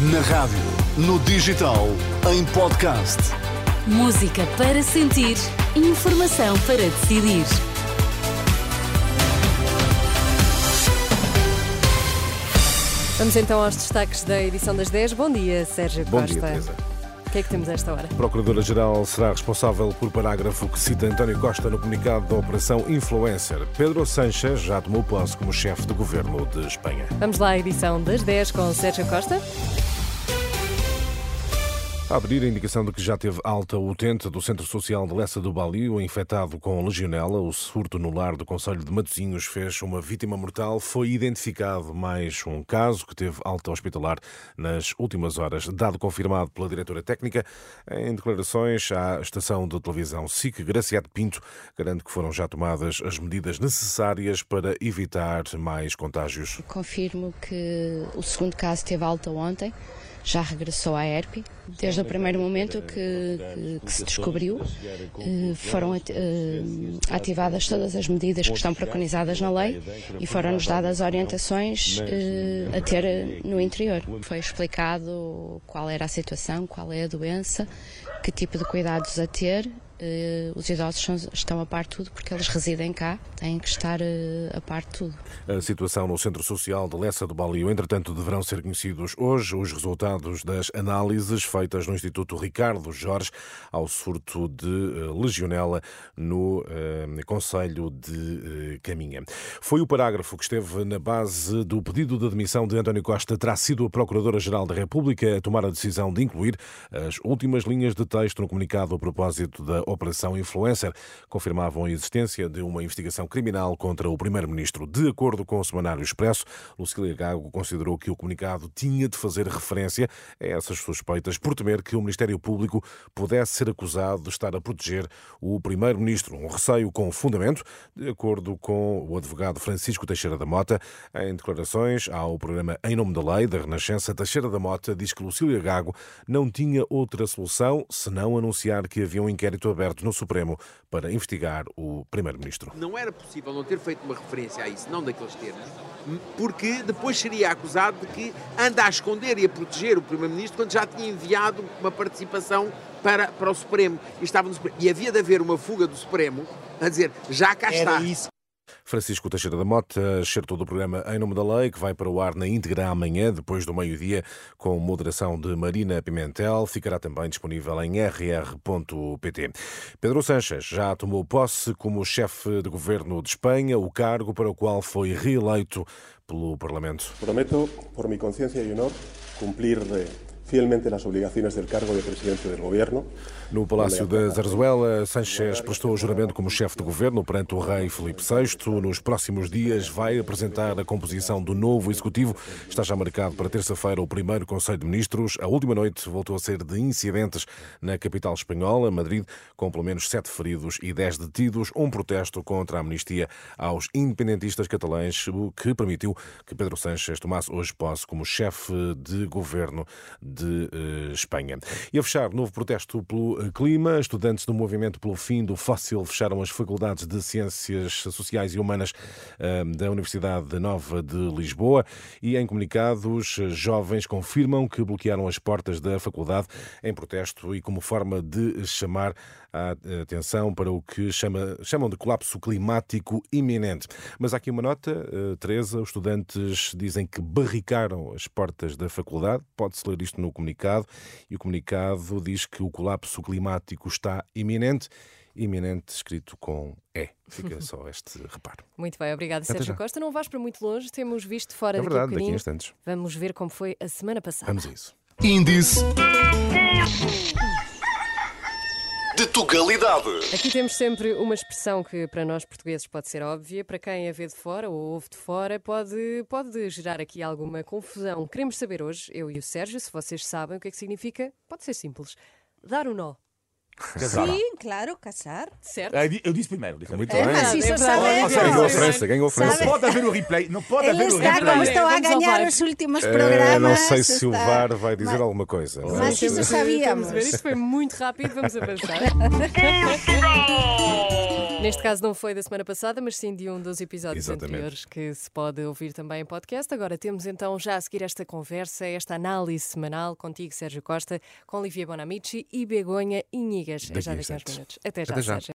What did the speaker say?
Na rádio, no digital, em podcast. Música para sentir, informação para decidir. Vamos então aos destaques da edição das 10. Bom dia, Sérgio Bom Costa. dia, Teresa. O que é que temos a esta hora? A Procuradora-Geral será responsável por parágrafo que cita António Costa no comunicado da Operação Influencer. Pedro Sánchez já tomou posse como chefe de governo de Espanha. Vamos lá à edição das 10 com Sérgio Costa. A abrir a indicação de que já teve alta utente do Centro Social de Lessa do Balio, infectado com legionela, o surto no lar do Conselho de Matosinhos fez uma vítima mortal. Foi identificado mais um caso que teve alta hospitalar nas últimas horas, dado confirmado pela diretora técnica. Em declarações à estação de televisão SIC, Graciete Pinto garante que foram já tomadas as medidas necessárias para evitar mais contágios. Confirmo que o segundo caso teve alta ontem, já regressou à ERP. Desde o primeiro momento que, que- que se descobriu, eh, foram eh, ativadas todas as medidas que estão preconizadas na lei e foram-nos dadas orientações eh, a ter no interior. Foi explicado qual era a situação, qual é a doença, que tipo de cuidados a ter. Eh, Os idosos são- estão a par de tudo porque eles residem cá, têm que estar eh, a par de tudo. A situação no Centro Social de Lessa do Balio, entretanto, deverão ser conhecidos hoje os resultados das análises feitas no Instituto Ricardo Jorge ao surto de eh, legionela no Conselho de Caminha. Foi o parágrafo que esteve na base do pedido de admissão de António Costa, terá sido a Procuradora-Geral da República a tomar a decisão de incluir as últimas linhas de texto no comunicado a propósito da Operação Influencer. Confirmavam a existência de uma investigação criminal contra o Primeiro-Ministro. De acordo com o Semanário Expresso, Lucília Gago considerou que o comunicado tinha de fazer referência a essas suspeitas por temer que o Ministério Público pudesse ser acusado de estar a proteger o Primeiro-Ministro. Um receio com fundamento, de acordo com o advogado Francisco Teixeira da Mota. Em declarações ao programa Em Nome da Lei da Renascença, Teixeira da Mota diz que Lucília Gago não tinha outra solução senão anunciar que havia um inquérito aberto no Supremo para investigar o Primeiro-Ministro. Não era possível não ter feito uma referência a isso, não daqueles termos, porque depois seria acusado de que anda a esconder e a proteger o Primeiro-Ministro quando já tinha enviado uma participação para, para o Supremo. E, estava no Supremo. e havia de haver uma fuga do Supremo a dizer já cá está. Francisco Teixeira da Mota, excerto do programa Em Nome da Lei, que vai para o ar na íntegra amanhã, depois do meio-dia, com moderação de Marina Pimentel. Ficará também disponível em rr.pt. Pedro Sánchez já tomou posse como chefe de governo de Espanha, o cargo para o qual foi reeleito pelo Parlamento. Prometo, por mi conciencia y honor, cumplir eh, fielmente las obligaciones del cargo de presidente del Gobierno. No Palácio da Zarzuela, Sanchez prestou o juramento como chefe de governo perante o rei Filipe VI. Nos próximos dias vai apresentar a composição do novo executivo. Está já marcado para terça-feira o primeiro Conselho de Ministros. A última noite voltou a ser de incidentes na capital espanhola, Madrid, com pelo menos sete feridos e dez detidos. Um protesto contra a amnistia aos independentistas catalães, o que permitiu que Pedro Sánchez tomasse hoje posse como chefe de governo de eh, Espanha. E a fechar, novo protesto pelo eh, clima. Estudantes do movimento pelo fim do fóssil fecharam as faculdades de Ciências Sociais e Humanas eh, da Universidade Nova de Lisboa e, em comunicados, jovens confirmam que bloquearam as portas da faculdade em protesto e como forma de chamar a atenção para o que chama- chamam de colapso climático iminente. Mas há aqui uma nota, Teresa, os estudantes dizem que barricaram as portas da faculdade, pode-se ler isto no comunicado, e o comunicado diz que o colapso climático está iminente, iminente escrito com E. Fica só este reparo. Muito bem, obrigado, Até Sérgio já. Costa. Não vais para muito longe, temos visto fora É daqui a verdade, daqui a instantes. Vamos ver como foi a semana passada. Vamos a isso. Índice de Tugalidade. Aqui temos sempre uma expressão que para nós portugueses pode ser óbvia, para quem a vê de fora ou ouve de fora pode, pode gerar aqui alguma confusão. Queremos saber hoje, eu e o Sérgio, se vocês sabem o que é que significa, pode ser simples, dar o nó. Sim, claro, casar. Certo? Ah, Eu disse primeiro. Disse Muito É, bem. mas isso É sabe. Seja, Ganhou a. França, ganhou a França. Não pode haver o replay. Não pode Ele haver o está como replay. estão a ganhar os últimos Eh, programas. não sei se o VAR vai dizer alguma coisa. Mas mas- isso sabíamos. Isto foi muito rápido, vamos avançar. Neste caso não foi da semana passada, mas sim de um dos episódios Exatamente. anteriores que se pode ouvir também em podcast. Agora temos então já a seguir esta conversa, esta análise semanal contigo, Sérgio Costa, com Olivia Bonamici e Begonha Inigas. Daqui já daqui a uns minutos. Até já, Até já. Sérgio.